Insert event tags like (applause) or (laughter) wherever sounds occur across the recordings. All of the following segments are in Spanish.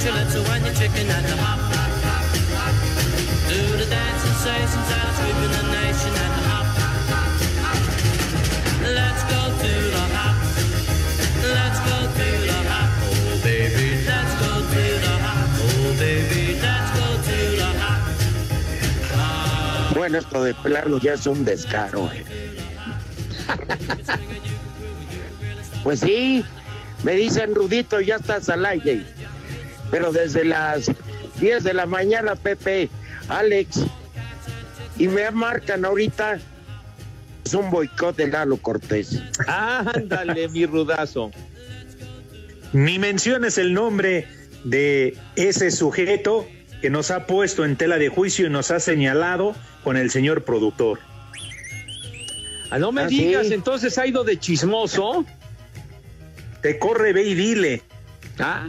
Chicken at the hop. Do the dance sensations that are sweeping the nation at the hop. Let's go to the hop. Let's go to the hop. Oh, baby, let's go to the hop. Oh, baby, let's go to the hop. Bueno, esto de pelarlo ya es un descaro. eh. (laughs) Pues sí, me dicen Rudito, ya estás al aire. Pero desde las 10 de la mañana, Pepe, Alex, y me marcan ahorita, es un boicot de Lalo Cortés. Ándale, mi rudazo. Ni menciones el nombre de ese sujeto que nos ha puesto en tela de juicio y nos ha señalado con el señor productor. Ah, no me ¿Ah, digas, sí? entonces ha ido de chismoso. Te corre, ve y dile. Ah,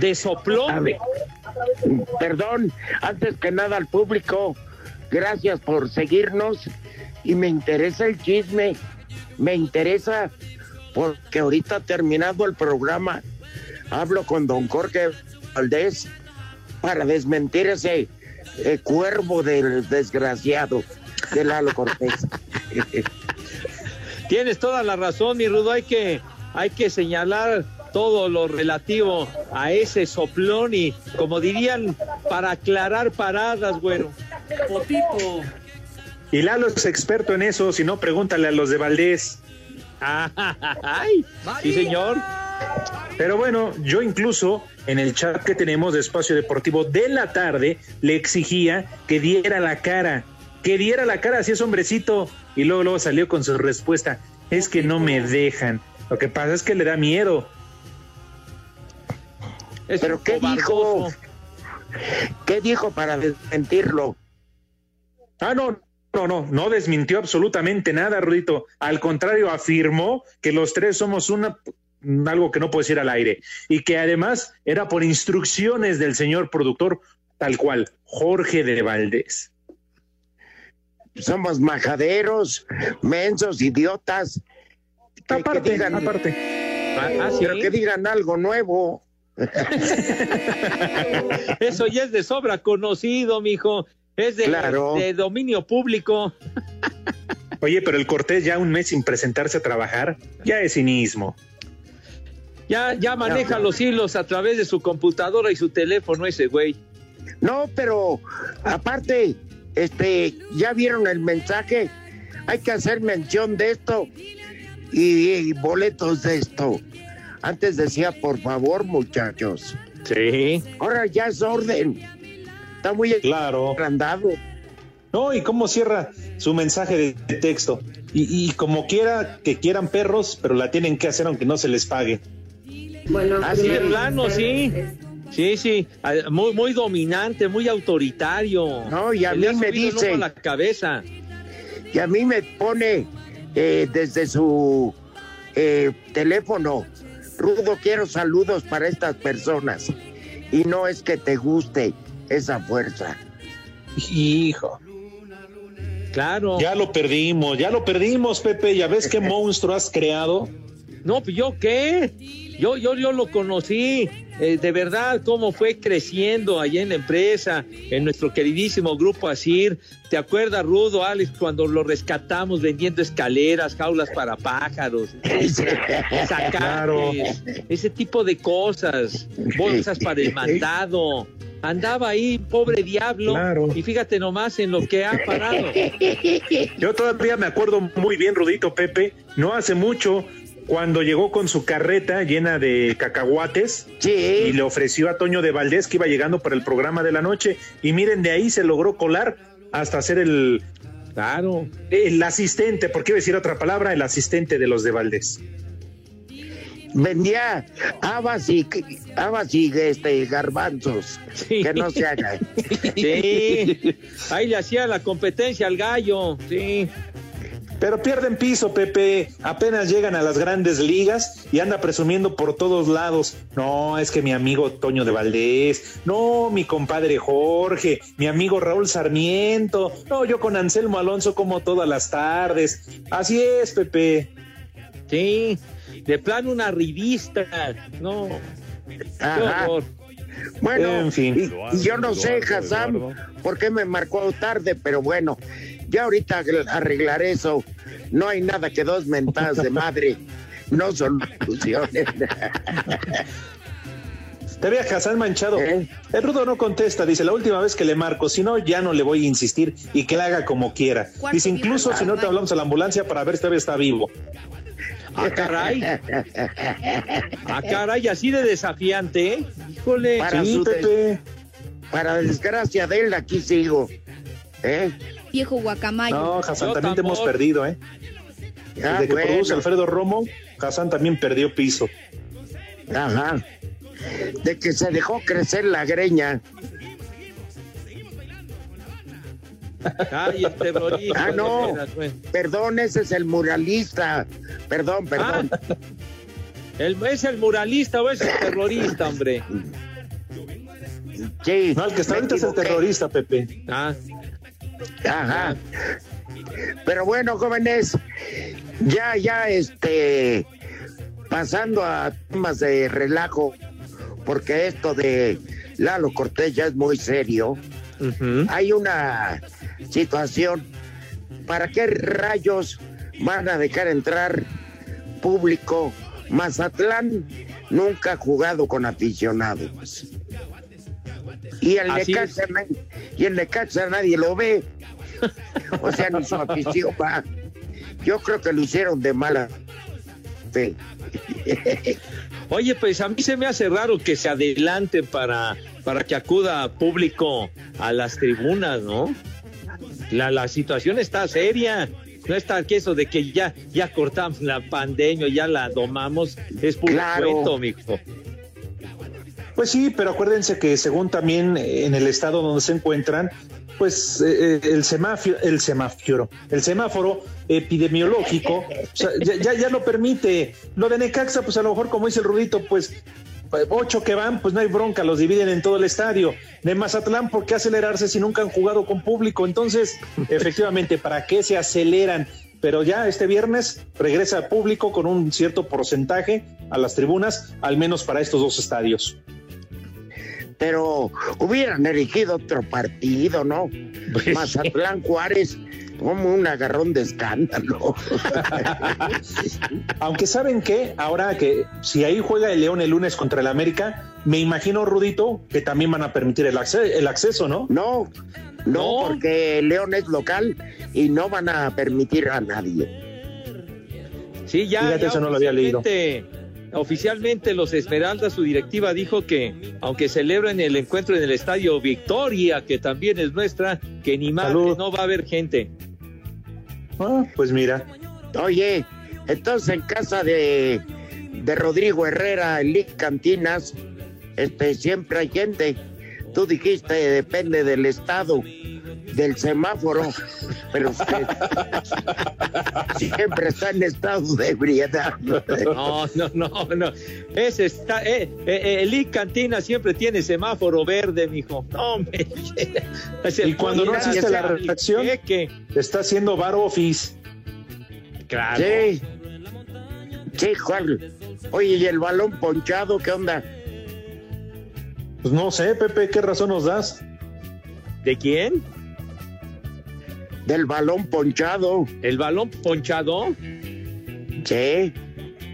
de soplón. Ver, perdón, antes que nada al público, gracias por seguirnos y me interesa el chisme, me interesa porque ahorita terminado el programa, hablo con don Jorge Valdés para desmentir ese eh, cuervo del desgraciado de Lalo Cortés. (laughs) Tienes toda la razón, mi rudo. Hay que, hay que señalar todo lo relativo a ese soplón y, como dirían, para aclarar paradas, güero. Potito. Y Lalo es experto en eso, si no, pregúntale a los de Valdés. Ay, sí, señor. Pero bueno, yo incluso en el chat que tenemos de Espacio Deportivo de la tarde le exigía que diera la cara, que diera la cara si es hombrecito. Y luego, luego salió con su respuesta, es que no me dejan. Lo que pasa es que le da miedo. Es ¿Pero qué dijo? ¿Qué dijo para desmentirlo? Ah, no, no, no, no desmintió absolutamente nada, Rudito. Al contrario, afirmó que los tres somos una algo que no puedo decir al aire y que además era por instrucciones del señor productor tal cual, Jorge de Valdés. Somos majaderos, mensos, idiotas. Que- que Aparte, digan- aparte. Ah, ah, sí. Pero que digan algo nuevo. (laughs) Eso ya es de sobra conocido, mijo. Es de, Claro. de dominio público. Oye, pero el Cortés ya un mes sin presentarse a trabajar, ya es cinismo. Ya, ya maneja los hilos a través de su computadora y su teléfono ese güey. No, pero aparte, este, ya vieron el mensaje. Hay que hacer mención de esto y, y boletos de esto. Antes decía, por favor, muchachos. Sí. Ahora ya es orden. Está muy Claro. agrandado. No, y cómo cierra su mensaje de, de texto. Y, y como quiera que quieran perros, pero la tienen que hacer aunque no se les pague. Bueno, Así de plano, sí. Sí, sí. Ah, Muy, muy dominante, muy autoritario. No, y a Se le mí ha me dice- la cabeza. Y a mí me pone eh, desde su eh, teléfono. Rudo, quiero saludos para estas personas. Y no es que te guste esa fuerza. Hijo. Claro. Ya lo perdimos, ya lo perdimos, Pepe. Ya ves qué (laughs) monstruo has creado. No, pues yo qué. Yo, yo, yo lo conocí. Eh, de verdad, cómo fue creciendo allá en la empresa, en nuestro queridísimo grupo Asir. ¿Te acuerdas, Rudo, Alex, cuando lo rescatamos vendiendo escaleras, jaulas para pájaros, (laughs) sacates, Claro. ese tipo de cosas, bolsas para el mandado? Andaba ahí, pobre diablo, Claro. y fíjate nomás en lo que ha parado. (laughs) Yo todavía me acuerdo muy bien, Rudito Pepe, no hace mucho, cuando llegó con su carreta llena de cacahuates y Sí, le ofreció a Toño de Valdés que iba llegando para el programa de la noche. Y miren, de ahí se logró colar hasta ser el, Claro. el asistente, porque iba a decir otra palabra, el asistente de los de Valdés. vendía habas y, habas y este, garbanzos. Sí. Que no se haga. Sí, ahí le hacía la competencia al gallo, sí. Pero pierden piso, Pepe. Apenas llegan a las grandes ligas y anda presumiendo por todos lados. No, es que mi amigo Toño de Valdés. No, mi compadre Jorge. Mi amigo Raúl Sarmiento. No, yo con Anselmo Alonso como todas las tardes. Así es, Pepe. Sí, de plano una revista, no, qué horror. Bueno, En fin. y, y yo no sé, Hassan, por qué me marcó tarde, pero bueno, ya ahorita arreglaré eso. No hay nada que dos mentadas de madre no soluciones. Te ve a Hassan manchado. ¿Eh? El rudo no contesta. Dice, la última vez que le marco, si no, ya no le voy a insistir y que la haga como quiera. Dice, incluso si no te hablamos a la ambulancia para ver si todavía está vivo. Ah, caray, ah, caray, así de desafiante, ¿eh? Híjole, Para Sí, su de- Pepe. Para desgracia de él, aquí sigo. ¿Eh? Viejo guacamayo. No, Hassan, también te hemos perdido, ¿eh? Ah, Desde que bueno. produce Alfredo Romo, Hassan también perdió piso. Ajá. De que se dejó crecer la greña. El terrorista. Ah, no. Perdón, ese es el muralista. Perdón, perdón. Ah, el, ¿Es el muralista o es el terrorista, hombre? Sí. No, el que está ahorita es el terrorista, Pepe. Ah, Ajá. Pero bueno, jóvenes, ya, ya, este, pasando a temas de relajo, porque esto de Lalo Cortés ya es muy serio. Hay una situación. ¿Para qué rayos van a dejar entrar público? Mazatlán nunca ha jugado con aficionados. Y el Necaxa, y el Necaxa nadie lo ve. O sea, ni su afición va. Yo creo que lo hicieron de mala fe. (laughs) Oye, pues a mí se me hace raro que se adelante para, para que acuda público a las tribunas, ¿no? La, la situación está seria. No está que eso de que ya, ya cortamos la pandemia, ya la domamos, es puro Claro. cuento, mijo. Pues sí, pero acuérdense que según también eh, en el estado donde se encuentran, pues eh, eh, el semáforo, el semáforo, el semáforo epidemiológico, o sea, ya, ya, ya lo permite. Lo de Necaxa, pues a lo mejor, como dice el Rudito, pues ocho que van, pues no hay bronca, los dividen en todo el estadio. De Mazatlán, ¿por qué acelerarse si nunca han jugado con público? Entonces, (laughs) efectivamente, ¿para qué se aceleran? Pero ya este viernes regresa el público con un cierto porcentaje a las tribunas, al menos para estos dos estadios. Pero hubieran elegido otro partido, ¿no? Pues, Mazatlán Juárez, como un agarrón de escándalo. (laughs) Aunque saben que ahora que si ahí juega el León el lunes contra el América, me imagino, Rudito, que también van a permitir el, acce- el acceso, ¿no? No, no, No. porque León es local y no van a permitir a nadie. Sí, ya. Fíjate, ya eso no lo había leído. oficialmente- los Esmeraldas, su directiva dijo que aunque celebren el encuentro en el estadio Victoria, que también es nuestra, que ni más no va a haber gente. Ah, pues mira. Oye, entonces en casa de, de Rodrigo Herrera, en Lic Cantinas, este, siempre hay gente. Tú dijiste, depende del estado. Del semáforo, pero (laughs) usted siempre está en estado de ebriedad. No, no, no, no. Ese está, eh, eh, eh, el Cantina siempre tiene semáforo verde, mijo. No, hombre. (laughs) Es el Y cuando no asiste la jeque. está haciendo bar office. Claro. Sí. Sí, Juan. Oye, ¿y el balón ponchado qué onda? Pues no sé, Pepe, ¿qué razón nos das? ¿De quién? Del balón ponchado. ¿El balón ponchado? Sí.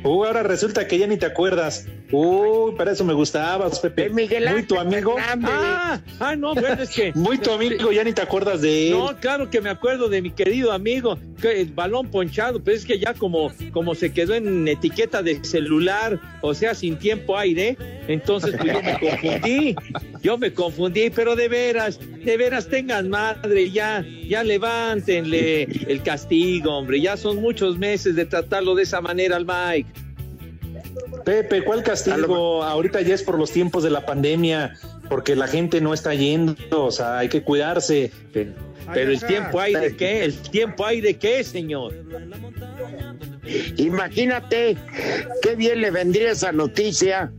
Uh, ahora resulta que ya ni te acuerdas. Uy, para eso me gustabas, Pepe. Miguel Muy Ángel tu amigo. Fernández. Ah, ah, no, bueno, es que. (laughs) Muy tu amigo, ya ni te acuerdas de él. No, claro que me acuerdo de mi querido amigo, que el balón ponchado, pero es que ya como, como se quedó en etiqueta de celular, o sea, sin tiempo aire, entonces pues yo me confundí, yo me confundí, pero de veras, de veras tengan madre, ya, ya levántenle el castigo, hombre, ya son muchos meses de tratarlo de esa manera al Mike. Pepe, ¿cuál castigo? Ahorita ya es por los tiempos de la pandemia, porque la gente no está yendo, o sea, hay que cuidarse. Pero, pero el tiempo aire, ¿qué? ¿El tiempo aire qué, señor? Imagínate qué bien le vendría esa noticia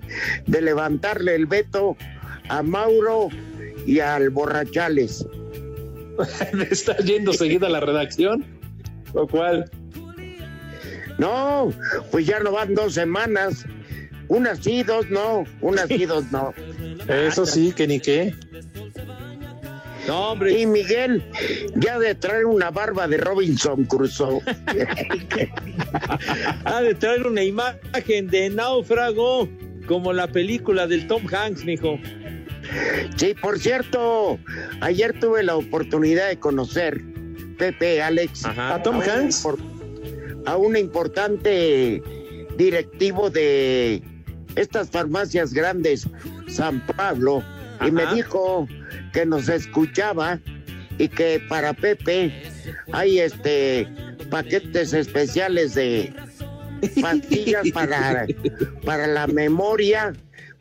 de levantarle el veto a Mauro y al Borrachales. (laughs) ¿Está yendo seguida a la redacción? ¿O cuál? No, pues ya no van dos semanas. Unas sí, dos no. Unas sí, dos no. Eso sí, que ni qué. No, hombre, Y Miguel, ya de traer una barba de Robinson Crusoe. (laughs) ha de traer una imagen de náufrago como la película del Tom Hanks, mijo. Sí, por cierto, ayer tuve la oportunidad de conocer, Pepe, Alex, Ajá. ¿A Tom un Hanks? impor- a un importante directivo de estas farmacias grandes, San Pablo, y me dijo que nos escuchaba y que para Pepe hay este paquetes especiales de pastillas para, (laughs) para la memoria,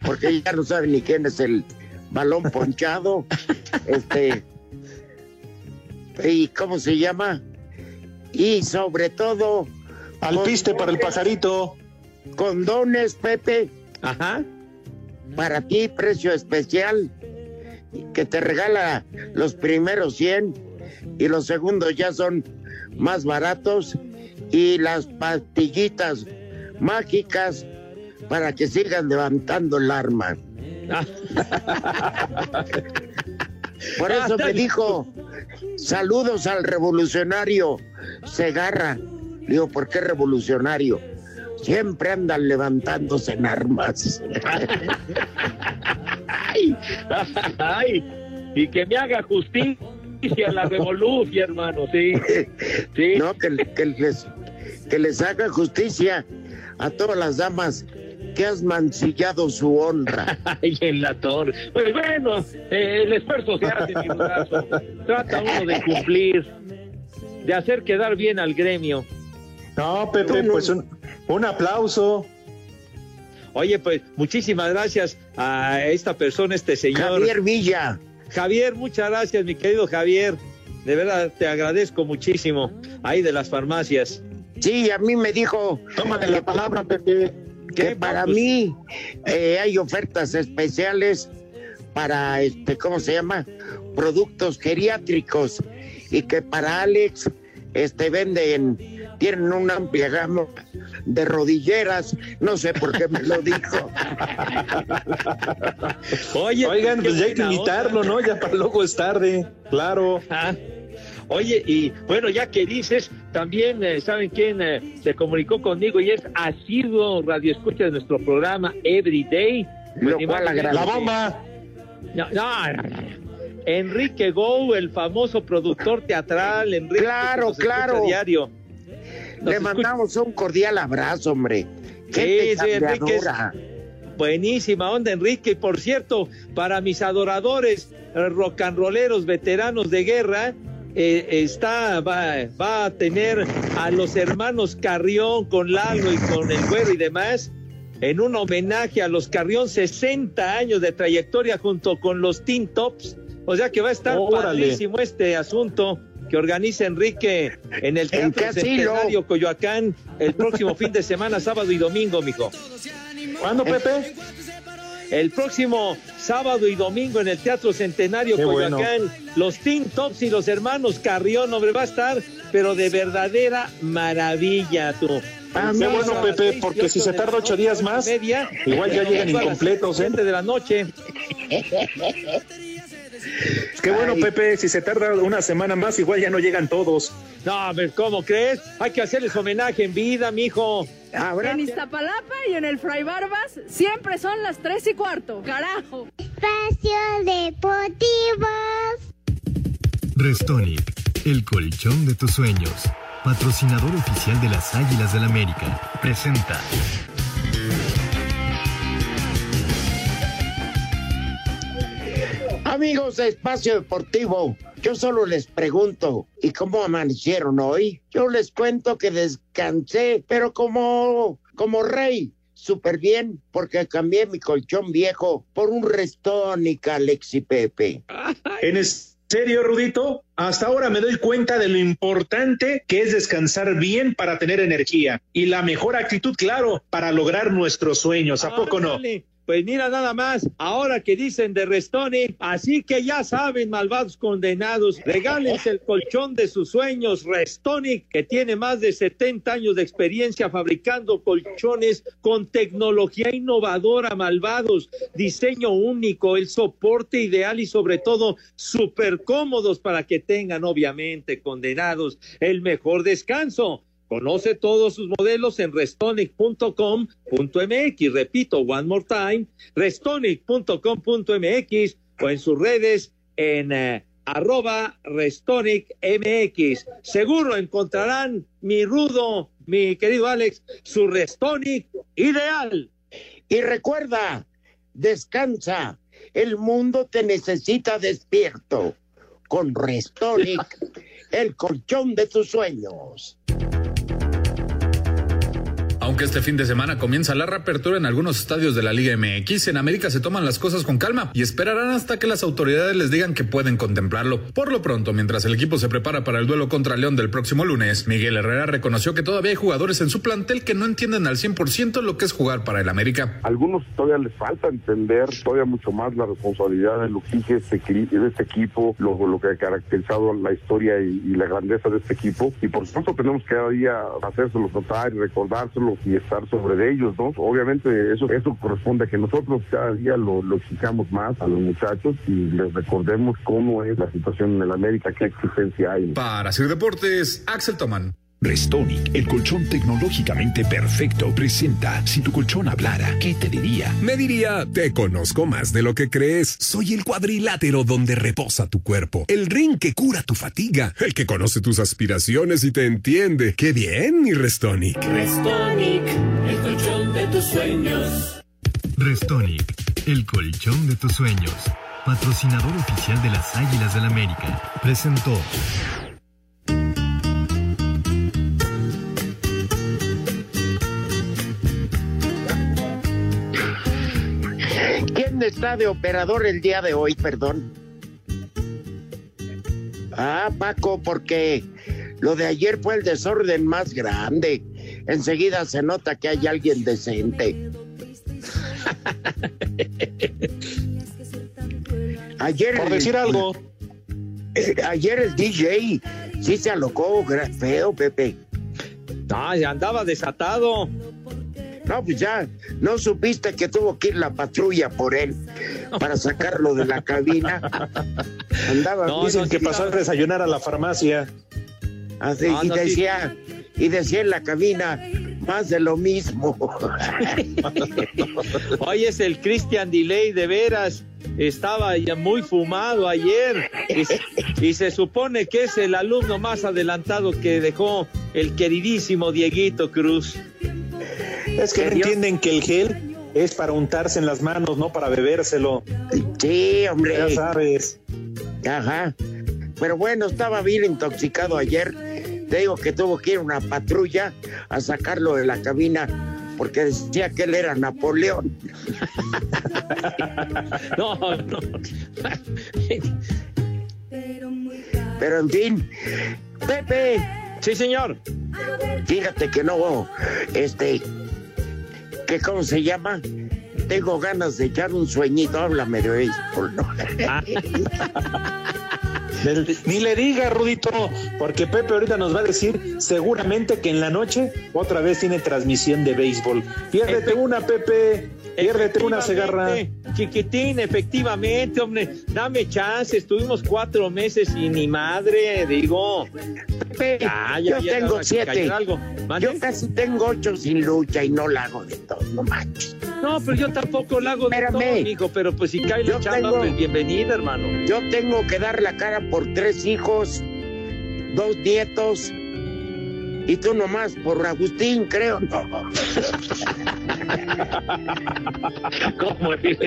porque ya no sabe ni quién es el balón ponchado. Este y cómo se llama y sobre todo Alpiste para el pajarito. condones Pepe Ajá. para ti precio especial que te regala los primeros 100 y los segundos ya son más baratos y las pastillitas mágicas para que sigan levantando el arma. (laughs) Por eso me dijo, saludos al revolucionario Segarra. Digo, ¿por qué revolucionario? Siempre andan levantándose en armas. Ay, ay, y que me haga justicia la revolución, hermano, sí. Sí. No, que, que les, que les haga justicia a todas las damas que has mancillado su honra. Ay, en la torre. Pues bueno, eh, el esfuerzo se hace, mi brazo. Trata uno de cumplir, de hacer quedar bien al gremio. No, Pepe, No, pues un, un aplauso. Oye, pues muchísimas gracias a esta persona, este señor. Javier Villa. Javier, muchas gracias, mi querido Javier. De verdad, te agradezco muchísimo. Ahí de las farmacias. Sí, a mí me dijo Tómale la palabra, Pepe. que para Pues- mí eh, hay ofertas especiales para, este, ¿cómo se llama? Productos geriátricos y que para Alex este, venden, tienen una amplia gama de rodilleras, no sé por qué me lo dijo. (laughs) Oye, Oigan, pues ya hay que invitarlo, onda. ¿no? Ya para luego es tarde, claro. Ah, Oye, y bueno, ya que dices, también eh, saben quién eh, se comunicó conmigo y es asiduo radio escucha de nuestro programa Everyday. Lo cual ni agradece. La que- bomba. No, no, no, no. Enrique Gou, el famoso productor teatral, Enrique. Claro, que claro. Diario. Nos Le escucha- mandamos un cordial abrazo, hombre. Gente Sí, sí, Enrique es-. Buenísima onda, Enrique. Y por cierto, para mis adoradores eh, rock and rolleros veteranos de guerra, eh, está, va, va a tener a los hermanos Carrión con Lalo y con el güero y demás. En un homenaje a los Carrión, 60 años de trayectoria junto con los Teen Tops. O sea que va a estar Órale. padrísimo este asunto que organiza Enrique en el (laughs) ¿En Teatro? Centenario Coyoacán el próximo (laughs) fin de semana, sábado y domingo, mijo. ¿Cuándo, Pepe? El próximo sábado y domingo en el Teatro Centenario Qué bueno. Coyoacán, los Teen Tops y los hermanos Carrión, hombre, va a estar, pero de verdadera maravilla, tú. Ah, Qué mira, bueno, Pepe, porque si se tarda ocho días más, media, igual ya llegan incompletos, ¿eh? siete de la noche. (laughs) Qué bueno, Ay. Pepe, si se tarda una semana más, igual ya no llegan todos. No, a ver, ¿cómo crees? Hay que hacerles homenaje en vida, mijo. Habrá En Iztapalapa y en el Fray Barbas siempre son las tres y cuarto. ¡Carajo! Espacio Deportivo. Restonic, el colchón de tus sueños. Patrocinador oficial de las Águilas del América. Presenta. Amigos de Espacio Deportivo, yo solo les pregunto, ¿y cómo amanecieron hoy? Yo les cuento que descansé, pero como, como rey, súper bien, porque cambié mi colchón viejo por un restónica, Alexi Pepe. (laughs) ¿En serio, Rudito? Hasta ahora me doy cuenta de lo importante que es descansar bien para tener energía y la mejor actitud, claro, para lograr nuestros sueños. ¿A poco no? Pues mira nada más, ahora que dicen de Restoni, así que ya saben, malvados condenados, regálense el colchón de sus sueños, Restonic, que tiene más de 70 años de experiencia fabricando colchones con tecnología innovadora, malvados, diseño único, el soporte ideal y sobre todo súper cómodos para que tengan, obviamente, condenados, el mejor descanso. Conoce todos sus modelos en restonic.com.mx. Repito, one more time, restonic.com.mx o en sus redes en eh, arroba restonicmx. Seguro encontrarán mi rudo, mi querido Alex, su Restonic ideal. Y recuerda, descansa, el mundo te necesita despierto. Con Restonic, el colchón de tus sueños. Aunque este fin de semana comienza la reapertura en algunos estadios de la Liga MX, en América se toman las cosas con calma y esperarán hasta que las autoridades les digan que pueden contemplarlo. Por lo pronto, mientras el equipo se prepara para el duelo contra León del próximo lunes, Miguel Herrera reconoció que todavía hay jugadores en su plantel que no entienden al 100% lo que es jugar para el América. Algunos todavía les falta entender todavía mucho más la responsabilidad de lo que este, de este equipo, lo, lo que ha caracterizado la historia y, la grandeza de este equipo. Y por supuesto tenemos que cada día hacérselo notar y recordárselo y estar sobre ellos, ¿no? Obviamente eso, eso corresponde a que nosotros cada día lo, lo exijamos más a los muchachos y les recordemos cómo es la situación en el América, qué exigencia hay. Para Sir Deportes, Axel Toman. Restonic, el colchón tecnológicamente perfecto, presenta Si tu colchón hablara, ¿qué te diría? Me diría, te conozco más de lo que crees. Soy el cuadrilátero donde reposa tu cuerpo. El ring que cura tu fatiga. El que conoce tus aspiraciones y te entiende. ¡Qué bien, mi Restonic! Restonic, el colchón de tus sueños. Restonic, el colchón de tus sueños. Patrocinador oficial de las Águilas del América. Presentó. ¿Quién está de operador el día de hoy, perdón? Ah, Paco, porque lo de ayer fue el desorden más grande. Enseguida se nota que hay alguien decente. (laughs) ayer Por decir algo. eh, ayer el DJ sí se alocó feo, Pepe. No, ya andaba desatado. No, pues ya, no supiste que tuvo que ir la patrulla por él para sacarlo de la cabina. Andaba No, Dicen no, que sí, pasó a desayunar a la farmacia. Así, No, y no, sí. decía, y decía en la cabina, más de lo mismo. (laughs) Hoy es el Christian Delay, de veras. Estaba ya muy fumado ayer y, se- y se supone que es el alumno más adelantado que dejó el queridísimo Dieguito Cruz. Es que no entienden que el gel es para untarse en las manos, no para bebérselo. sí, hombre. Ya sabes. Ajá. Pero bueno, estaba bien intoxicado ayer. Te digo que tuvo que ir una patrulla a sacarlo de la cabina porque decía que él era Napoleón. (laughs) No, no. Pero en fin, Pepe. Sí, señor. Fíjate que no, este, que cómo se llama. Tengo ganas de echar un sueñito, háblame de béisbol, ¿no? (laughs) (laughs) Ni le diga, Rudito, porque Pepe ahorita nos va a decir seguramente que en la noche otra vez tiene transmisión de béisbol. Piérdete una, Pepe. Piérdete una, Segarra. Chiquitín, efectivamente, hombre. Dame chance. Estuvimos cuatro meses y ni madre, digo. Pepe, Ya, ya, yo ya, tengo siete. algo. Yo casi tengo ocho sin lucha y no la hago de todo, no manches. No, pero yo tampoco la hago de todo, Espérame. amigo. Pero pues si cae la chamba, tengo- pues bienvenida, hermano. Yo tengo que dar la cara por tres hijos, dos nietos, y tú nomás por Agustín, creo. No. (laughs) ¿Cómo eres?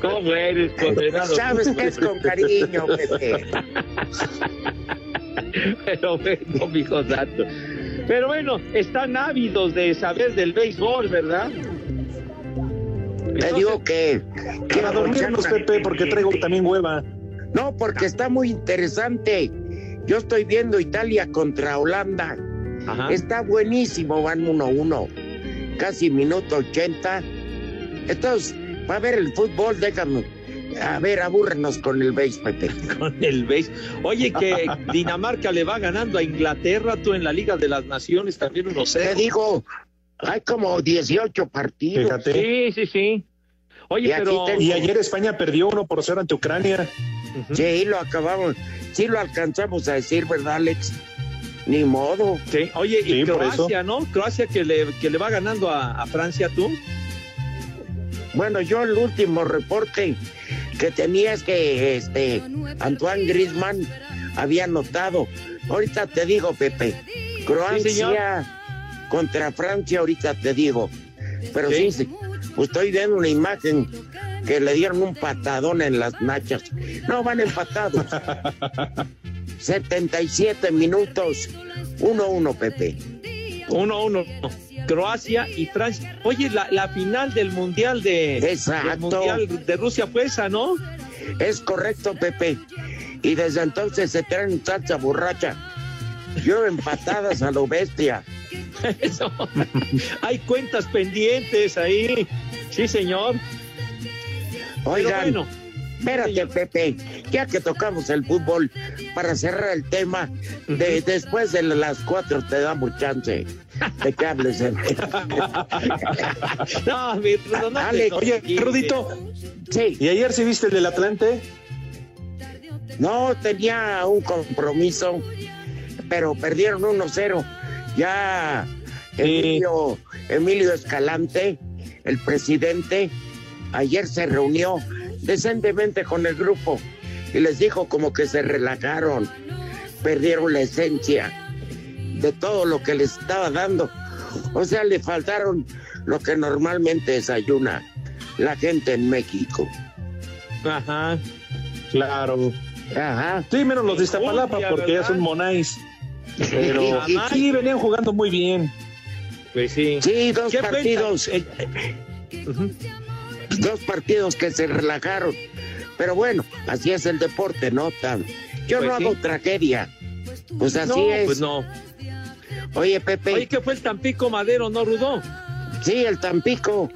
¿Cómo eres, condenado? Sabes que es con cariño, Pepe. Pero bueno, mijo santo. Pero bueno, están ávidos de saber del béisbol, ¿verdad? Te digo que... Para dormirnos, Pepe, porque traigo también hueva. No, porque está muy interesante. Yo estoy viendo Italia contra Holanda. Ajá. Está buenísimo, van 1-1. Casi minuto 80. Entonces, para ver el fútbol, déjame. A ver, abúrrenos con el béis, Pepe. (laughs) Con el béis. Oye, que Dinamarca le va ganando a Inglaterra, tú en la Liga de las Naciones también uno Te digo, hay como 18 partidos. Fíjate. Sí, sí, sí. Oye, Y pero. tengo- Y ayer España perdió 1 por 0 ante Ucrania. Sí, lo acabamos. Sí, lo alcanzamos a decir, ¿verdad, Alex? Ni modo. Sí, Oye, y Sí, Croacia, ¿no? Croacia que le, que le va ganando a, a Francia, tú. Bueno, yo el último reporte que tenía es que este Antoine Griezmann había anotado. Ahorita te digo, Pepe. Croacia contra Francia, ahorita te digo. Pero sí, sí, pues estoy viendo una imagen que le dieron un patadón en las nachas. No, van empatados. (laughs) 77 minutos. 1-1, Pepe. 1-1. Croacia y Francia. Oye, la, la final del Mundial de, Exacto. del Mundial de Rusia fue esa, ¿no? Es correcto, Pepe. Y desde entonces se traen salsa borracha. Yo empatadas a lo bestia. Eso. (laughs) Hay cuentas pendientes ahí. Sí, señor. Oigan, bueno, espérate, Pepe, ya que tocamos el fútbol, para cerrar el tema, de, después de las cuatro te damos chance de que hables. de- (laughs) (laughs) No, mi Rudo, no te Alex, Oye. Rudito, Sí, ¿y ayer sí viste el del Atlante? no tenía un compromiso, pero perdieron 1-0. Ya Emilio, Emilio Escalante, el presidente, ayer se reunió decentemente con el grupo y les dijo como que se relajaron, perdieron la esencia de todo lo que les estaba dando. O sea, le faltaron lo que normalmente desayuna la gente en México. Ajá. Claro. Ajá. Sí, menos los de Iztapalapa, porque ya son monáis. Pero sí, venían jugando muy bien. Pues sí. Sí, dos ¿Qué partidos. Eh, eh, dos partidos que se relajaron. Pero bueno, así es el deporte, ¿no? Tan- Yo Pues no sí. hago tragedia. Pues así no, es. pues no. Oye, Pepe, Oye, ¿qué fue el Tampico Madero, no, Rudo? sí, el Tampico.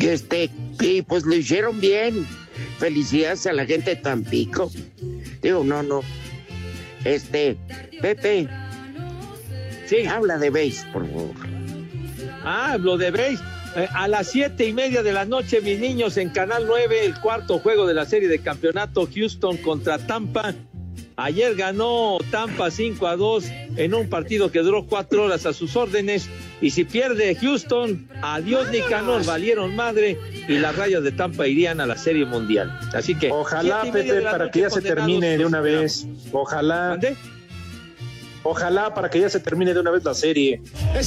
Este, y pues lo hicieron bien. Felicidades a la gente de Tampico. Digo, no, no. Este, Pepe, Sí. habla de béis, por favor. Ah, lo de béis. Eh, a las siete y media de la noche, mis niños, en Canal 9, el cuarto juego de la serie de campeonato Houston contra Tampa. Ayer ganó Tampa 5 a 2 en un partido que duró cuatro horas a sus órdenes. Y si pierde Houston, adiós Nicanor, valieron madre y las rayas de Tampa irían a la serie mundial. Así que. Ojalá, Pepe, para que ya se termine de una vez. Ojalá. Ojalá para que ya se termine de una vez la serie.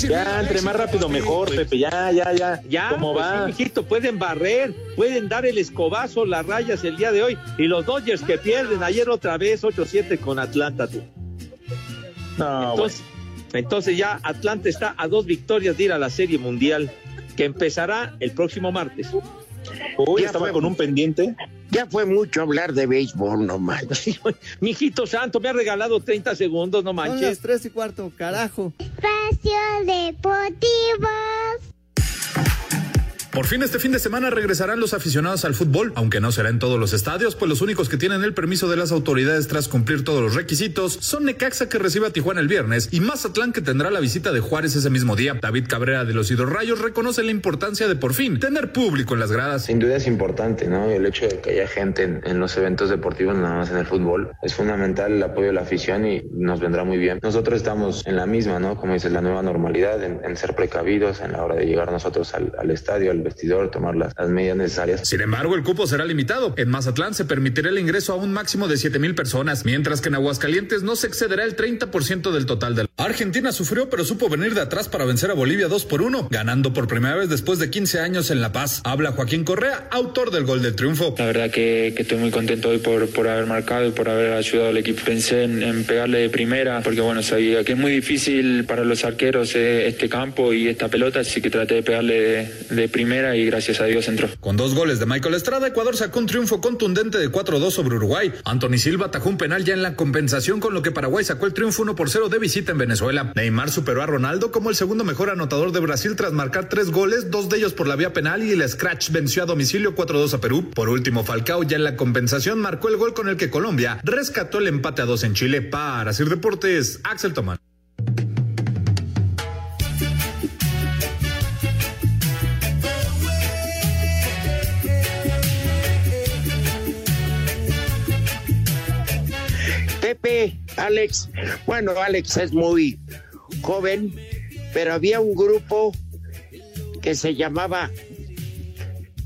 Ya, entre más rápido mejor, Pepe. Ya, ya, ya. Ya, ¿Cómo pues va? sí, mijito, pueden barrer, pueden dar el escobazo, las rayas el día de hoy. Y los Dodgers que pierden ayer otra vez 8-7 con Atlanta. tú. No, Entonces, entonces ya Atlanta está a dos victorias de ir a la Serie Mundial, que empezará el próximo martes. Uy, ya estaba fue. con un pendiente. Ya fue mucho hablar de béisbol, no manches. Mijito santo, me ha regalado 30 segundos, no Son las manches. tres y cuarto, carajo. Espacio Deportivo. Por fin este fin de semana regresarán los aficionados al fútbol, aunque no será en todos los estadios, pues los únicos que tienen el permiso de las autoridades tras cumplir todos los requisitos son Necaxa que recibe a Tijuana el viernes y Mazatlán que tendrá la visita de Juárez ese mismo día. David Cabrera de los Hidrorrayos reconoce la importancia de por fin tener público en las gradas. Sin duda es importante, ¿no? El hecho de que haya gente en, los eventos deportivos, nada más en el fútbol, es fundamental el apoyo de la afición y nos vendrá muy bien. Nosotros estamos en la misma, ¿no? Como dices, la nueva normalidad, en, en ser precavidos en la hora de llegar nosotros al, al estadio, al vestidor, tomar las, las medidas necesarias. Sin embargo, el cupo será limitado. En Mazatlán se permitirá el ingreso a un máximo de 7 mil personas, mientras que en Aguascalientes no se excederá el 30% del total del. Argentina sufrió, pero supo venir de atrás para vencer a Bolivia 2 por 1, ganando por primera vez después de 15 años en La Paz. Habla Joaquín Correa, autor del gol del triunfo. La verdad que, que estoy muy contento hoy por, por haber marcado y por haber ayudado al equipo. Pensé en, en pegarle de primera, porque bueno, sabía que es muy difícil para los arqueros eh, este campo y esta pelota, así que traté de pegarle de, de primera y gracias a Dios entró. Con dos goles de Michael Estrada, Ecuador sacó un triunfo contundente de 4-2 sobre Uruguay. Anthony Silva atajó un penal ya en la compensación, con lo que Paraguay sacó el triunfo 1 por 0 de visita en Venezuela. Neymar superó a Ronaldo como el segundo mejor anotador de Brasil tras marcar tres goles, dos de ellos por la vía penal y el Scratch venció a domicilio 4-2 a Perú. Por último, Falcao ya en la compensación marcó el gol con el que Colombia rescató el empate a dos en Chile. Para Sir Deportes, Axel Tomán. Pepe, Alex, bueno, Alex es muy joven, pero había un grupo que se llamaba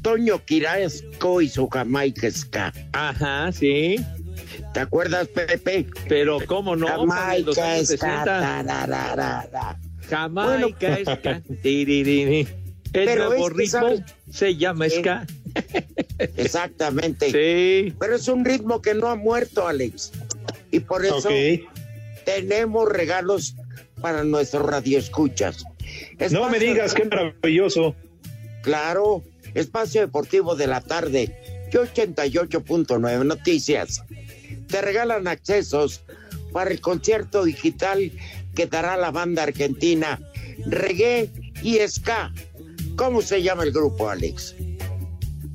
Toño Quirasco y su Jamaica Ska. Ajá, sí. ¿Te acuerdas, Pepe? Pero cómo no, Jamaica Ska. 60. tararara. Jamaica ska. El Pero nuevo es que, ritmo ¿sabes? se llama ska. Exactamente. Sí. Pero es un ritmo que no ha muerto, Alex. Y por eso tenemos regalos para nuestros radioescuchas. No me digas, qué maravilloso. Claro, espacio deportivo de la tarde, y 88.9 Noticias. Te regalan accesos para el concierto digital que dará la banda argentina Reggae y Ska. ¿Cómo se llama el grupo, Alex?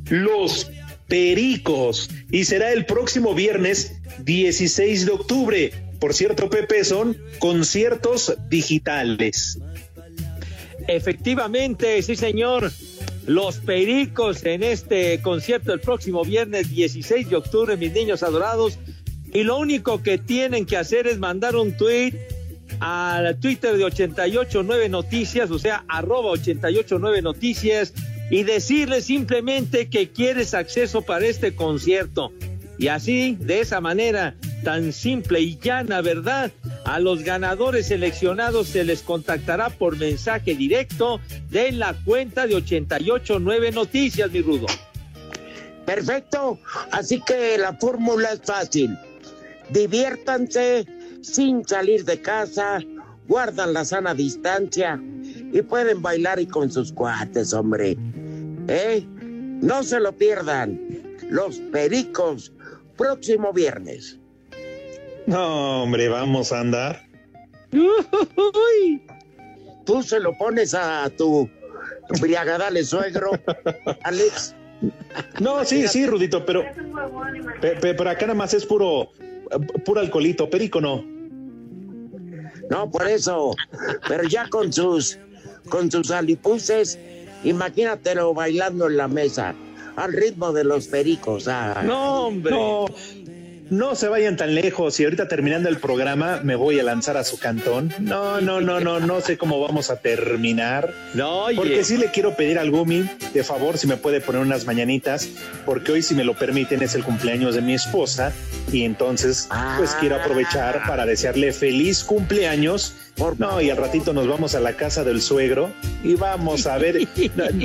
Los Pericos. Y será el próximo viernes 16 de octubre. Por cierto, Pepe, son conciertos digitales. Efectivamente, sí, señor. Los Pericos en este concierto el próximo viernes 16 de octubre, mis niños adorados. Y lo único que tienen que hacer es mandar un tweet al Twitter de 889 Noticias, o sea, arroba 889 Noticias, y decirle simplemente que quieres acceso para este concierto. Y así, de esa manera tan simple y llana, ¿verdad? A los ganadores seleccionados se les contactará por mensaje directo de la cuenta de 889 Noticias, mi Rudo. Perfecto. Así que la fórmula es fácil. Diviértanse sin salir de casa, guardan la sana distancia y pueden bailar y con sus cuates, hombre. ¿Eh? No se lo pierdan. Los Pericos, próximo viernes. No, hombre, vamos a andar. Tú se lo pones a tu briagadale suegro, (laughs) Alex. No, sí, sí, Rudito, pero, pe- pe- pero acá nada más es puro, puro alcoholito, perico no. No, por eso. Pero ya con sus, con sus alipuses, imagínatelo bailando en la mesa, al ritmo de los pericos. ah. No, hombre. No, no se vayan tan lejos y ahorita terminando el programa me voy a lanzar a su cantón. No, no, no, no, no sé cómo vamos a terminar. No, oye. Porque sí le quiero pedir al Gumi, de favor, si me puede poner unas mañanitas, porque hoy, si me lo permiten, es el cumpleaños de mi esposa y entonces, pues quiero aprovechar para desearle feliz cumpleaños. No, y al ratito nos vamos a la casa del suegro y vamos a ver.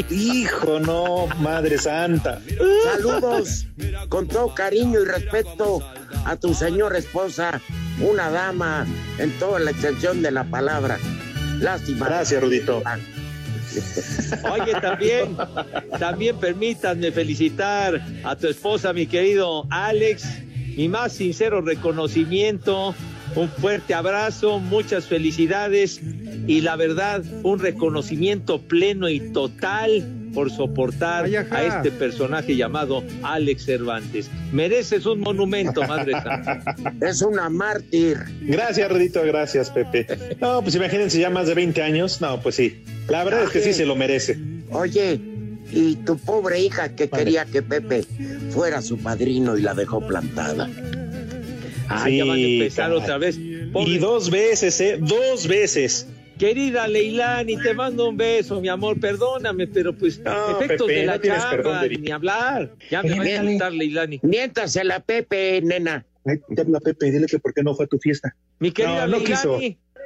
Hijo, no, Madre Santa. Saludos con todo cariño y respeto a tu señora esposa, una dama en toda la extensión de la palabra. Lástima. Gracias, Rudito. Oye, también, también permítanme felicitar a tu esposa, mi querido Alex. Mi más sincero reconocimiento, un fuerte abrazo, muchas felicidades y la verdad, un reconocimiento pleno y total por soportar a este personaje llamado Alex Cervantes. Mereces un monumento, Madre Santa. (laughs) Es una mártir. Gracias, Rudito, gracias, Pepe. No, pues imagínense ya más de 20 años. No, pues sí. La verdad es que sí se lo merece. Oye, y tu pobre hija que quería que Pepe fuera su padrino y la dejó plantada. Ah, ya van a empezar caray. otra vez. Y dos veces, ¿eh? Dos veces. Querida Leilani, te mando un beso, mi amor. Perdóname, pero pues No, efectos Pepe, de la no chamba, perdón, ni hablar. Ya me va a insultar Leilani. Miéntasela, Pepe, nena. Ay, te habla Pepe, dile que por qué no fue a tu fiesta. Mi querida No, no quiso.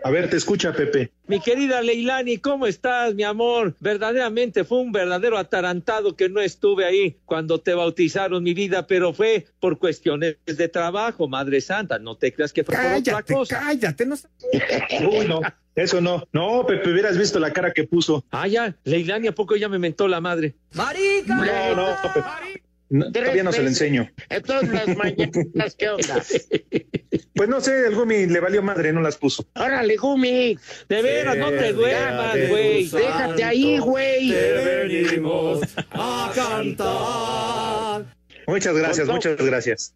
A ver, te escucha, Pepe. mi querida Leilani, ¿cómo estás, mi amor? Verdaderamente fue un verdadero atarantado que no estuve ahí cuando te bautizaron mi vida, pero fue por cuestiones de trabajo, Madre Santa. No te creas que fue por otra Cállate, cosa. cállate. No... Uy, no. Eso no. No, Pepe, hubieras visto la cara que puso. Ah, ya, Leilani, ¿a poco ya me mentó la madre? No, no, Pepe. No, todavía no se lo enseño. Entonces las mañanas, ¿qué onda? (laughs) Pues no sé, el Gumi le valió madre, no las puso. Órale, Gumi. De veras, no te duermas, güey. Déjate ahí, güey. venimos a cantar. Muchas gracias, todo- muchas gracias.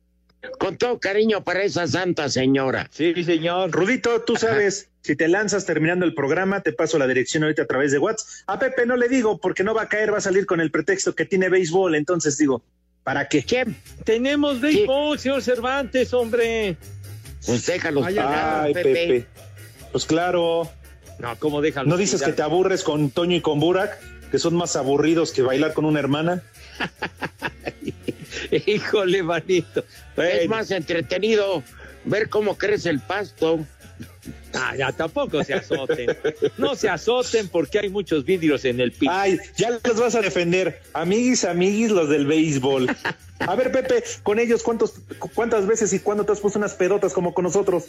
Con todo cariño para esa santa señora. Sí, señor. Rudito, tú sabes, si te lanzas terminando el programa, te paso la dirección ahorita a través de WhatsApp. A Pepe no le digo porque no va a caer, va a salir con el pretexto que tiene béisbol, entonces digo, ¿para qué? Che, Tenemos béisbol, señor Cervantes, hombre. pues déjalos Ay, Ay, Pepe. Pepe. Pues claro, No, ¿cómo déjalo? ¿no dices que te aburres con Toño y con Burak, que son más aburridos que bailar con una hermana? (laughs) Híjole, manito. Es más entretenido ver cómo crece el pasto. Ah, ya tampoco se azoten. No se azoten porque hay muchos vidrios en el piso. Ay, ya los vas a defender. Amiguis, amiguis, los del béisbol. A ver, Pepe, con ellos, ¿cuántos, ¿cuántas veces y cuándo te has puesto unas pedotas como con nosotros?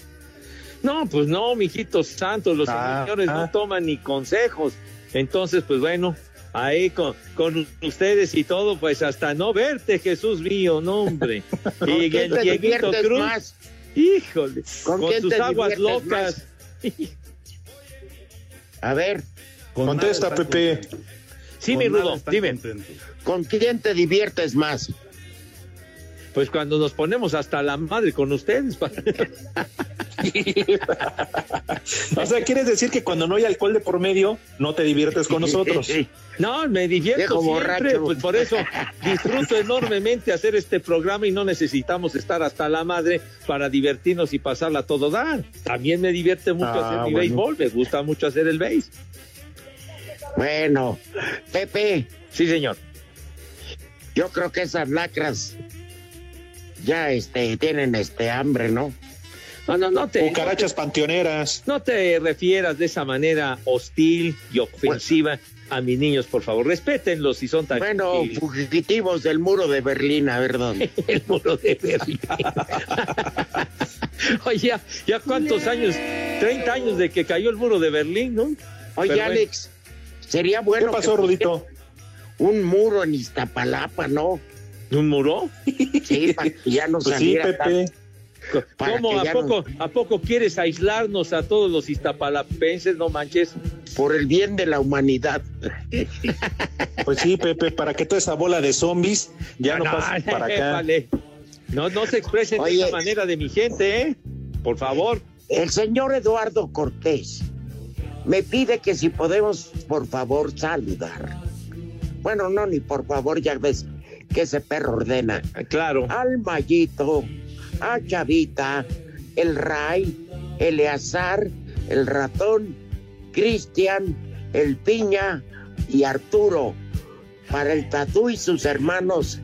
No, pues no, mijitos santos, los Ah, señores ah. no toman ni consejos. Entonces, pues bueno, ahí con, con ustedes y todo, pues hasta no verte, Jesús mío, no, hombre. (laughs) ¿Con Y el Dieguito Cruz, más? híjole, ¿Con sus aguas locas. A ver, Contesta, Pepe. Sí, mi Rudo, dime. ¿con quién te diviertes más? Pues cuando nos ponemos hasta la madre con ustedes. (laughs) O sea, ¿quieres decir que cuando no hay alcohol de por medio, no te diviertes con nosotros? (laughs) No, me divierto siempre, pues por eso disfruto enormemente hacer este programa y no necesitamos estar hasta la madre para divertirnos y pasarla a todo dar. También me divierte mucho Ah, hacer mi bueno. béisbol, me gusta mucho hacer el béis. Bueno, Pepe, Sí, señor. yo creo que esas lacras ya este tienen este hambre, ¿no? No, no, no te, Cucarachas panteoneras. no te refieras de esa manera hostil y ofensiva a mis niños, por favor. Respétenlos si son tan Bueno, fugitivos del muro de Berlín, a ver dónde. (laughs) el muro de Berlín. (laughs) Oye, ya, ya cuántos años, 30 años de que cayó el muro de Berlín, ¿no? Oye, Pero bueno. Alex, sería ¿Qué bueno pasó, que Rudito? un muro en Iztapalapa, ¿no? ¿Un muro? Sí, para que ya no Pues sí, saliera Pepe. Para ¿Cómo? ¿A poco, ¿A poco quieres aislarnos a todos los iztapalapenses? No manches. por el bien de la humanidad. Pues sí, Pepe, para que toda esa bola de zombies ya no, pase (laughs) para acá. vale. No, no se expresen Oye. de esa manera de mi gente, ¿eh? Por favor. El señor Eduardo Cortés me pide que si podemos, por favor, saludar. Bueno, no, ni por favor, ya ves que ese perro ordena. Claro. Al Mayito, a Chavita, el Ray, Eleazar, el ratón, Cristian, el Piña y Arturo. Para el Tatú y sus hermanos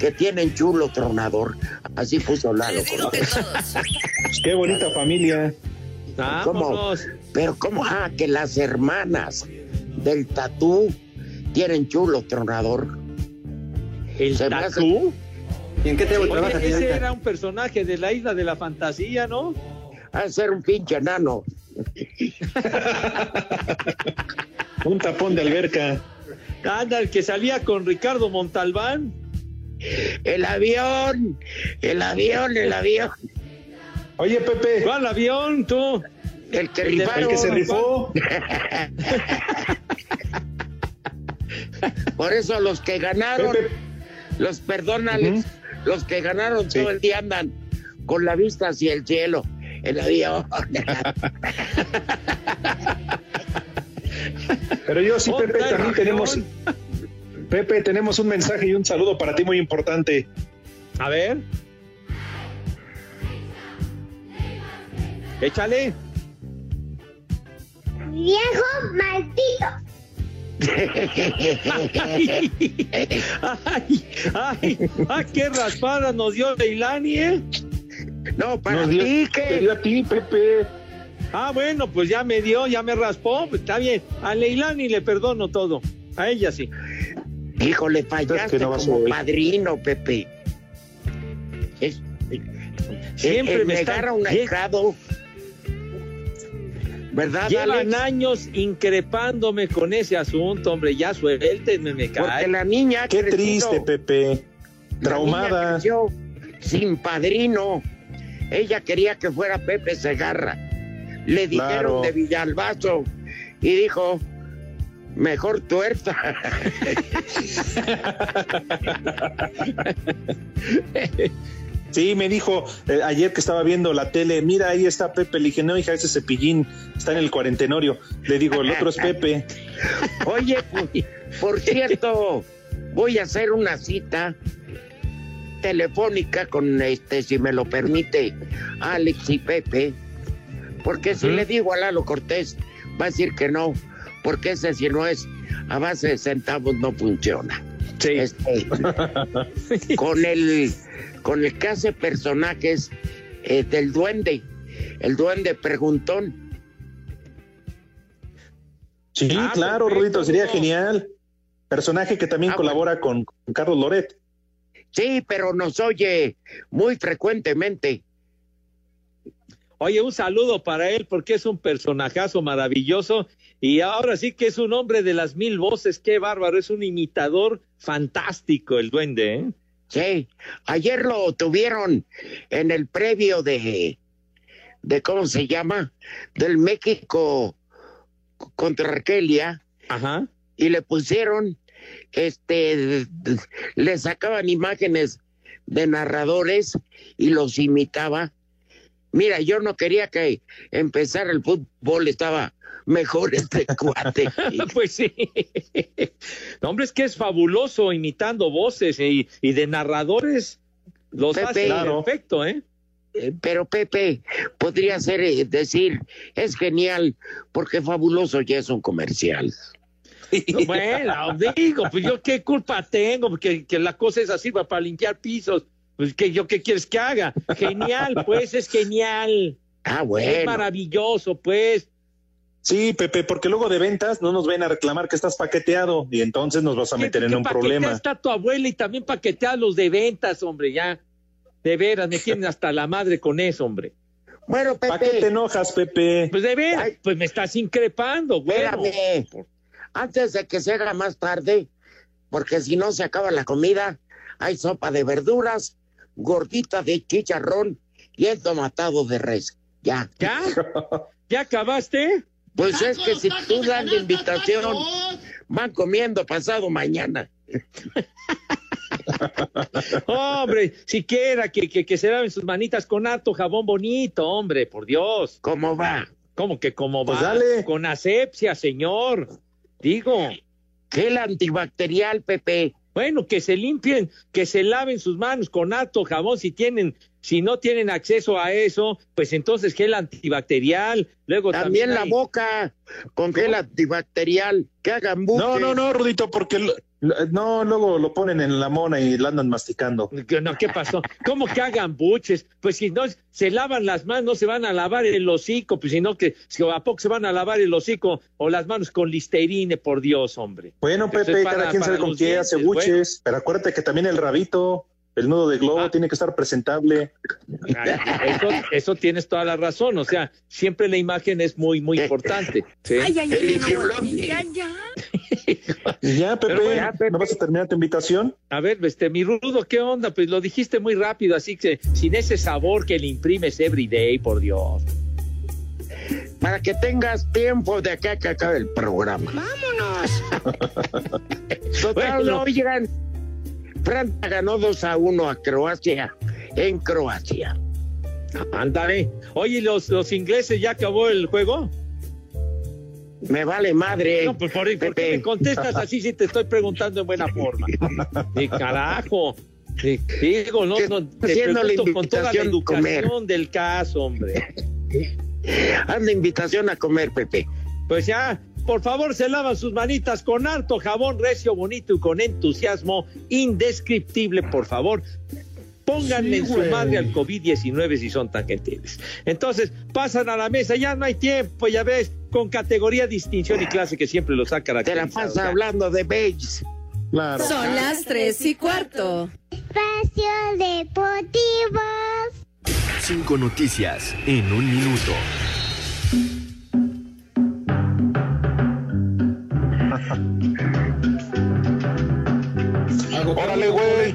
que tienen chulo tronador. Así puso (laughs) Lalo. Qué bonita familia. ¿Cómo? Pero cómo, ah, que las hermanas del tatú tienen chulo tronador. ¿El tatú? ¿Y en qué te Oye, trabajas, ese señorita? era un personaje de la isla de la fantasía, ¿no? Ha de ser un pinche enano. (laughs) Un tapón de alberca. Anda, el que salía con Ricardo Montalbán. El avión, el avión, el avión. Oye, Pepe. ¿Cuál avión, tú? El que El, rifaron. que se rifó. (laughs) Por eso los que ganaron, Pepe. Los perdónales, los que ganaron todo el día andan con la vista hacia el cielo. El avión. (laughs) Pero yo sí, Pepe, también tenemos. Pepe, tenemos un mensaje y un saludo para ti muy importante. A ver. Échale. Viejo maldito. Ay, ay, ay, ay, qué raspada nos dio Leilani, ¿eh? No, para Nos ti, te que dio a ti, Pepe. Ah, bueno, pues ya me dio, ya me raspó, pues está bien. A Leilani le perdono todo. A ella sí. híjole, fallaste que no vas como padrino, Pepe. Es, Siempre me negar a un ahijado. ¿Verdad, Llevan Alex? años increpándome con ese asunto, hombre. Ya suéltenme, me Porque cae. la niña Qué crecido. triste, Pepe. La niña Traumada. sin padrino. Ella quería que fuera Pepe Segarra. Le dijeron Claro. de Villalbazo y dijo, mejor tuerta. (laughs) (laughs) Sí, me dijo eh, ayer que estaba viendo la tele, mira, ahí está Pepe. Le dije, no, hija, ese cepillín está en el cuarentenorio. Le digo, el otro es (laughs) Pepe. Oye, por cierto, voy a hacer una cita telefónica con este, si me lo permite, Alex y Pepe, porque si le digo a Lalo Cortés, va a decir que no, porque ese si no es a base de centavos no funciona. Sí. Este, (laughs) con el con el que hace personajes eh, del duende, el duende preguntón. Sí, Ah, claro, Rudito, sería genial. Personaje que también Ah, colabora con, con Carlos Loret. Sí, pero nos oye muy frecuentemente. Oye, un saludo para él porque es un personajazo maravilloso y ahora sí que es un hombre de las mil voces. Qué bárbaro, es un imitador fantástico el duende, ¿eh? Sí, ayer lo tuvieron en el previo de, de ¿cómo se llama? Del México contra Argelia Ajá. y le pusieron, este, le sacaban imágenes de narradores y los imitaba. Mira, yo no quería que empezara el fútbol, estaba mejor este (laughs) cuate. pues sí. No, hombre, es que es fabuloso imitando voces y, y de narradores. Los Pepe. hace Claro. perfecto, ¿eh? Eh, Pero Pepe podría ser eh, decir, es genial, porque fabuloso ya es un comercial. No, Bueno, digo, pues yo qué culpa tengo, porque que la cosa es así va para limpiar pisos. Pues que yo qué quieres que haga. Genial, pues es genial. Ah, Es bueno. maravilloso, pues. Sí, Pepe, porque luego de ventas no nos ven a reclamar que estás paqueteado y entonces nos vas a meter en un paquetea problema. está tu abuela y también paquetea los de ventas, hombre, ya. De veras, me tienen hasta la madre con eso, hombre. Bueno, ¿Para qué te Pepe, enojas, Pepe? Pues de veras, Ay. pues me estás increpando, güey. espérame. Antes de que se haga más tarde, porque si no se acaba la comida, hay sopa de verduras, gordita de chicharrón y el tomatado de res. Ya. ¿Ya? ¿Ya acabaste? Pues es que si tú dan la invitación, van comiendo pasado mañana. (laughs) Hombre, siquiera que, que, que se laven sus manitas con harto jabón bonito, hombre, por Dios. ¿Cómo va? ¿Cómo que cómo Pues va? dale. Con asepsia, señor. Digo, Gel antibacterial, Pepe. bueno, que se limpien, que se laven sus manos con harto jabón si tienen, si no tienen acceso a eso, pues entonces gel antibacterial. Luego también, También la boca con gel antibacterial. Que hagan buques. No, no, no, Rudito, porque lo- lo- no, luego lo ponen en la mona y la andan masticando. No, ¿qué pasó? ¿Cómo que hagan buches? Pues si no se lavan las manos, no se van a lavar el hocico, pues si no, que si ¿a poco se van a lavar el hocico o las manos con listerine, por Dios, hombre? Bueno, Pepe, para- cada quien sabe con qué hace buches, pero acuérdate que también el rabito, El nudo de globo tiene que estar presentable. Eso, eso tienes toda la razón. O sea, siempre la imagen es muy, muy importante. ¿sí? Ay, ay, ay, no, ya, ya. Ya, Pepe, Pero bueno, ¿no vas a terminar tu invitación? A ver, este, mi rudo, ¿qué onda? Pues lo dijiste muy rápido, así que sin ese sabor que le imprimes everyday, por Dios. Para que tengas tiempo de acá que acabe el programa. Vámonos. (laughs) Total, Bueno. oigan, Francia ganó 2 a 1 a Croacia en Croacia. Ándale. Oye, ¿los, los ingleses ya acabó el juego? Me vale madre. No, pues por, ¿por qué me contestas así si te estoy preguntando en buena forma? Ni carajo. Sí, Digo, no, no, te pregunto con toda la invitación de comer. educación del caso, hombre. Haz la invitación a comer, Pepe. Pues ya, por favor, se lavan sus manitas con harto jabón recio, bonito y con entusiasmo indescriptible, por favor. Pónganle Sí, en su madre al COVID-19 si son tan gentiles. Entonces, pasan a la mesa, ya no hay tiempo, ya ves, con categoría, distinción y clase que siempre los ha Te la caracterizado. pasa hablando de beige. Claro. Son las tres y cuarto. Espacio Deportivo. Cinco noticias en un minuto. Órale, güey.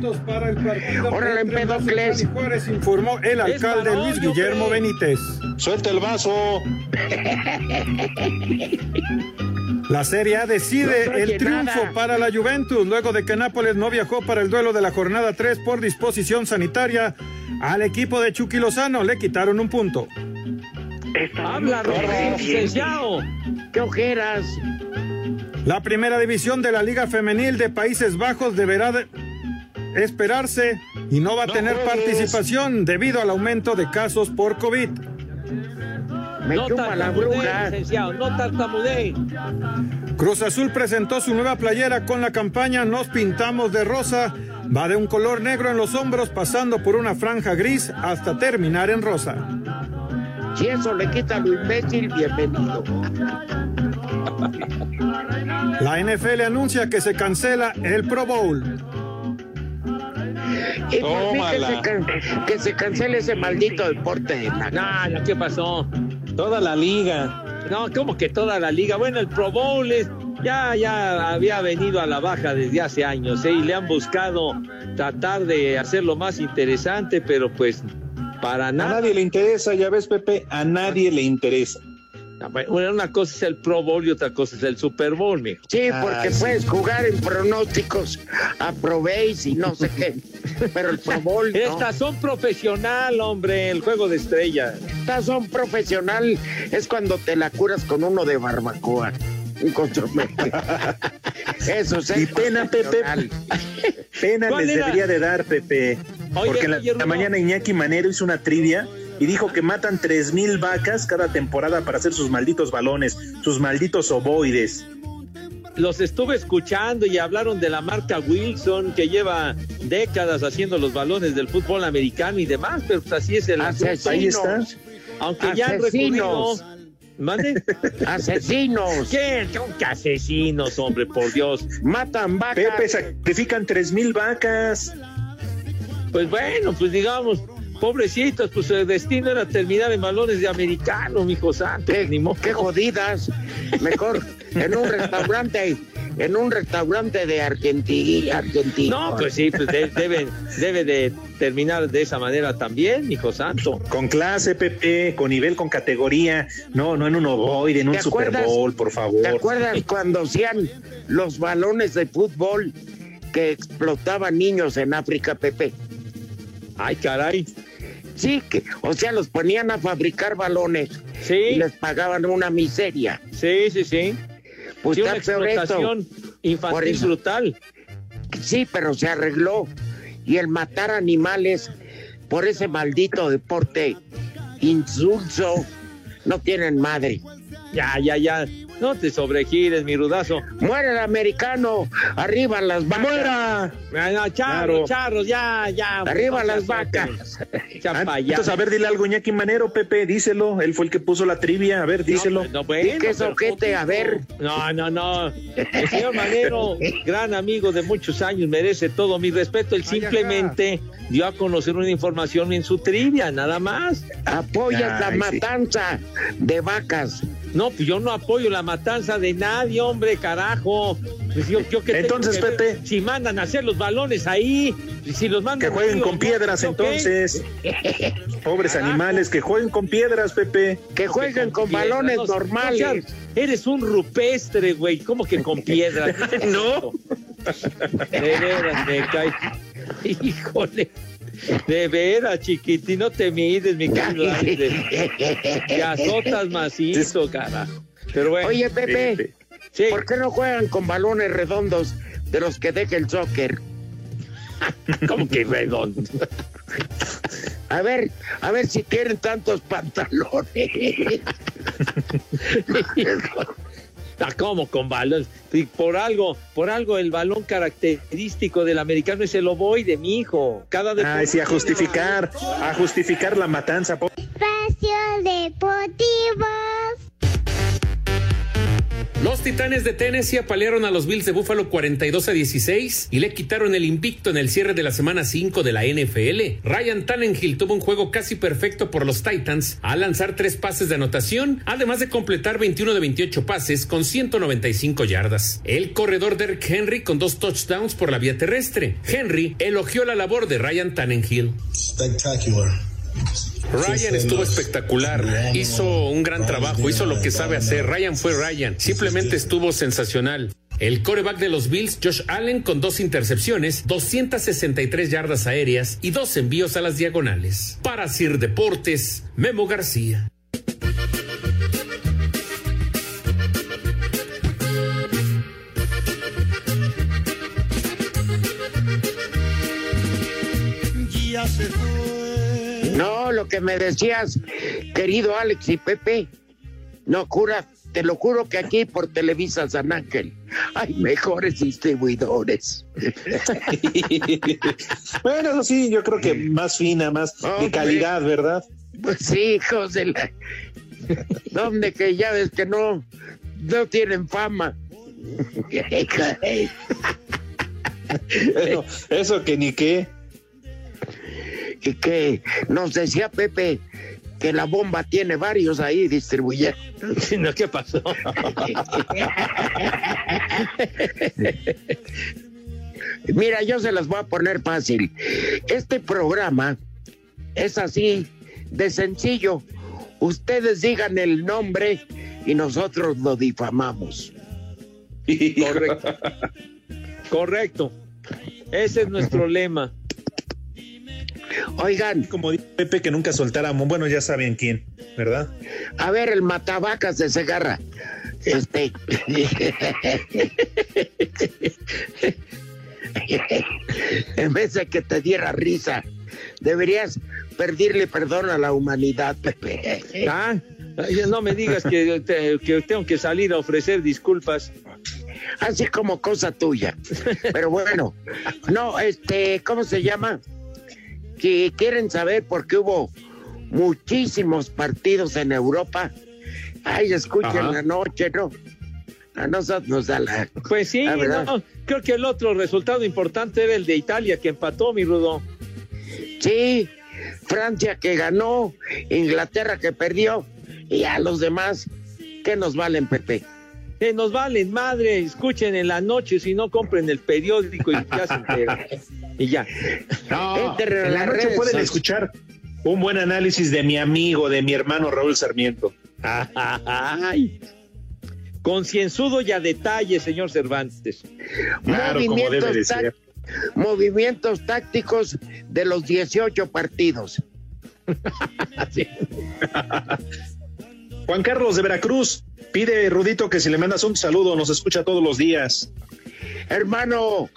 Órale, Empedocles. Juárez informó el alcalde varón, Luis Guillermo. Benítez. Suelta el vaso. (laughs) La Serie A decide No el triunfo nada. para la Juventus luego de que Nápoles no viajó para el duelo de la jornada 3 por disposición sanitaria. Al equipo de Chucky Lozano le quitaron un punto. Habla, Rodríguez, licenciado. ¡Qué ojeras! La primera división de la Liga Femenil de Países Bajos deberá de esperarse y no va a No tener participación debido al aumento de casos por COVID. Me No chupa la bruja. licenciado, no. Cruz Azul presentó su nueva playera con la campaña Nos pintamos de rosa. Va de un color negro en los hombros pasando por una franja gris hasta terminar en rosa. Si eso le quita lo imbécil, bienvenido. La NFL anuncia que se cancela el Pro Bowl. Y por mí que se, can- que se cancele ese maldito deporte de la No, no, ¿qué pasó? Toda la liga. No, como que toda la liga. Bueno, el Pro Bowl es- ya, ya había venido a la baja desde hace años ¿eh? y le han buscado tratar de hacerlo más interesante, pero pues para A nada. nadie le interesa, ya ves, Pepe, a nadie le interesa. Bueno, una cosa es el Pro Bowl y otra cosa es el Super Bowl, mijo. Sí, porque Ah, sí. puedes jugar en pronósticos, aprobéis y no sé qué. Pero el Pro Bowl no. Estas son profesional, hombre, el juego de estrellas. Estas son profesional. Es cuando te la curas con uno de barbacoa. Un consomé. (laughs) Eso es Y pena, Pepe. Pena ¿Cuál les era? debería de dar, Pepe. Oye, Porque la, mañana Iñaki Manero hizo una trivia y dijo que matan tres mil vacas cada temporada para hacer sus malditos balones, sus malditos ovoides. Los estuve escuchando y hablaron de la marca Wilson que lleva décadas haciendo los balones del fútbol americano y demás, pero pues así es el asunto. Asesinos. Ahí está. Aunque ya han recurrido. Asesinos. ¿Mande? (laughs) Asesinos. ¿Qué? ¿Qué asesinos, hombre, por Dios? Matan vacas. Pepe, sacrifican tres mil vacas. Pues bueno, pues digamos, pobrecitos, pues su destino era terminar en balones de americano, mijo santo. Qué, Ni modo. qué jodidas. Mejor en un restaurante, en un restaurante de Argentina. Argentina. No, pues sí, pues de- debe, debe de terminar de esa manera también, mijo santo. Con clase, Pepe, con nivel, con categoría. No, no en un ovoide, en un ¿Te Super? Bowl, por favor. ¿Te acuerdas cuando hacían los balones de fútbol que explotaban niños en África, Pepe? Ay, caray. Sí, que, o sea, los ponían a fabricar balones y Sí, les pagaban una miseria. sí, sí, sí. Pues Sí, una esto. explotación Por infantil brutal. Sí, pero se arregló. Y el matar animales por ese maldito deporte insulso no tienen madre. Ya, ya, ya. No te sobregires, mi rudazo. Muere el americano, arriba las vacas. ¡Muera! Ah, charros, Claro. charros, ya, ya. Arriba No las vacas. Entonces, a ver, dile algo, Iñaki Manero, Pepe, díselo. Él fue el que puso la trivia. A ver, díselo. No, bueno, ¿Y qué es pero ojete? A ver. No, no, no. El señor Manero, (laughs) gran amigo de muchos años, merece todo mi respeto. Él simplemente dio a conocer una información en su trivia, nada más. Apoyas la sí. matanza de vacas. No, pues yo no apoyo la matanza de nadie, hombre, carajo. Pues yo, yo que tengo Entonces, que ver Pepe. Si mandan a hacer los balones ahí, y si los mandan Que jueguen con piedras, entonces. (laughs) Pobres Carajo. animales, que jueguen con piedras, Pepe. Que jueguen con piedras, balones no, normales. no eres un rupestre, güey. ¿Cómo que con piedras? (laughs) (laughs) No. De veras, me cae. Híjole. De veras, chiquitín, no te mides, mi querido. Te azotas macizo, carajo. Pero bueno. Oye, Pepe, Sí. ¿por qué no juegan con balones redondos de los que deja el soccer? (laughs) ¿Cómo que redondo? A ver, a ver si quieren tantos pantalones. Ah, ¿Cómo con balón? Y por algo, por algo el balón característico del americano es el ovoide, mi hijo. Cada Ay, sí, a justificar, a justificar la matanza. Espacio Deportivo. Los Titanes de Tennessee apalearon a los Bills de Buffalo 42 a 16 y le quitaron el invicto en el cierre de la semana 5 de la NFL. Ryan Tannenhill tuvo un juego casi perfecto por los Titans al lanzar tres pases de anotación, además de completar 21 de 28 pases con 195 yardas. El corredor Derrick Henry con dos touchdowns por la vía terrestre. Henry elogió la labor de Ryan Tannenhill. Spectacular. Ryan estuvo espectacular, hizo un gran trabajo, hizo lo que sabe hacer. Ryan fue Ryan, simplemente estuvo sensacional. El coreback de los Bills, Josh Allen, con dos intercepciones, 263 yardas aéreas y dos envíos a las diagonales. Para Sir Deportes, Memo García. No, lo que me decías, querido Alex y Pepe, no cura, te lo juro que aquí por Televisa San Ángel hay mejores distribuidores. (laughs) Bueno, eso sí, yo creo que más fina, más de calidad, ¿verdad? Pues sí, hijos de la... Donde que ya ves que no, no tienen fama. Eso, eso que ni qué. Y que nos decía Pepe que la bomba tiene varios ahí distribuyendo. No, ¿Qué pasó? (laughs) Mira, yo se las voy a poner fácil. Este programa es así de sencillo. Ustedes digan el nombre y nosotros lo difamamos. Correcto. Correcto. Ese es nuestro (laughs) lema. Oigan, Como dice Pepe, que nunca soltáramos. Bueno, ya saben quién, ¿verdad? a ver el matabacas de Segarra. Este. en vez de que te diera risa, deberías pedirle perdón a la humanidad, Pepe. Ah, ya no me digas que, te- que tengo que salir a ofrecer disculpas. Así como cosa tuya. Pero bueno, no, este, ¿cómo se llama? Si quieren saber por qué hubo muchísimos partidos en Europa, ay, escuchen Ajá. la noche, ¿no? A nosotros nos da la... Pues sí, La verdad. no, creo que el otro resultado importante era el de Italia que empató, mi Rudo. Sí, Francia que ganó, Inglaterra que perdió, y a los demás, ¿qué nos valen, Pepe? Que nos valen madre, escuchen en la noche, si no compren el periódico y ya se enteran. Y ya. No, en en la noche redes pueden escuchar un buen análisis de mi amigo, de mi hermano Raúl Sarmiento. Ay. Concienzudo y a detalle, señor Cervantes. Claro, como debe de ser. movimientos tácticos de los 18 partidos. (laughs) Juan Carlos de Veracruz pide, Rudito, que si le mandas un saludo, nos escucha todos los días. Hermano,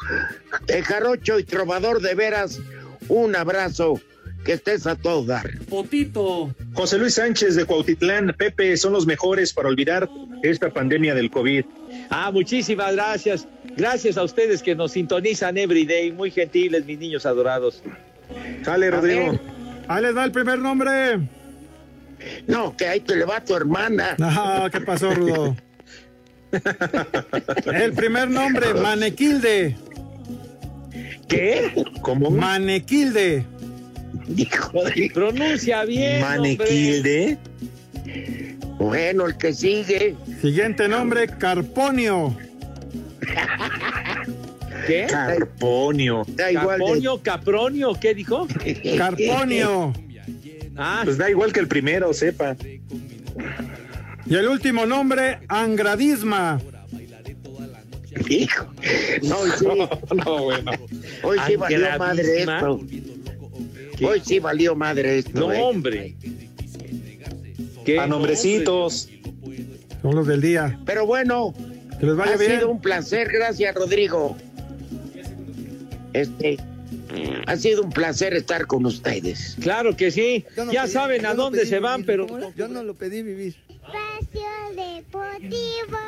el jarocho y trovador de veras, un abrazo, que estés a todo dar. Potito. José Luis Sánchez de Cuautitlán, Pepe, son los mejores para olvidar esta pandemia del COVID. Ah, muchísimas gracias. Gracias a ustedes que nos sintonizan every day. Muy gentiles, mis niños adorados. Dale, Rodrigo. Ahí les da el primer nombre. No, que ahí te le va a tu hermana. No, ¿qué pasó, Rudo? el primer nombre, Manequilde. ¿Qué? ¿Cómo? Manequilde. Hijo de... Pronuncia bien. Manequilde. Bueno, el que sigue. Siguiente nombre, Carponio. ¿Qué? Carponio. Da igual de- Carponio, Capronio, ¿qué dijo? Carponio. Ah, Pues da igual que el primero, sepa. Y el último nombre, Angradisma. Hijo. No, hoy sí, (laughs) No, bueno. hoy sí valió madre esto. Hoy sí valió madre esto. no, eh. hombre. ¿Qué A nombrecitos. Son los del día. Pero bueno, Que les vaya ha bien. sido un placer. Gracias, Rodrigo. Este, ha sido un placer estar con ustedes. Claro que sí. No ya pedí- saben a no dónde se van, vivir, pero. Yo no lo pedí vivir. Espacio Deportivo.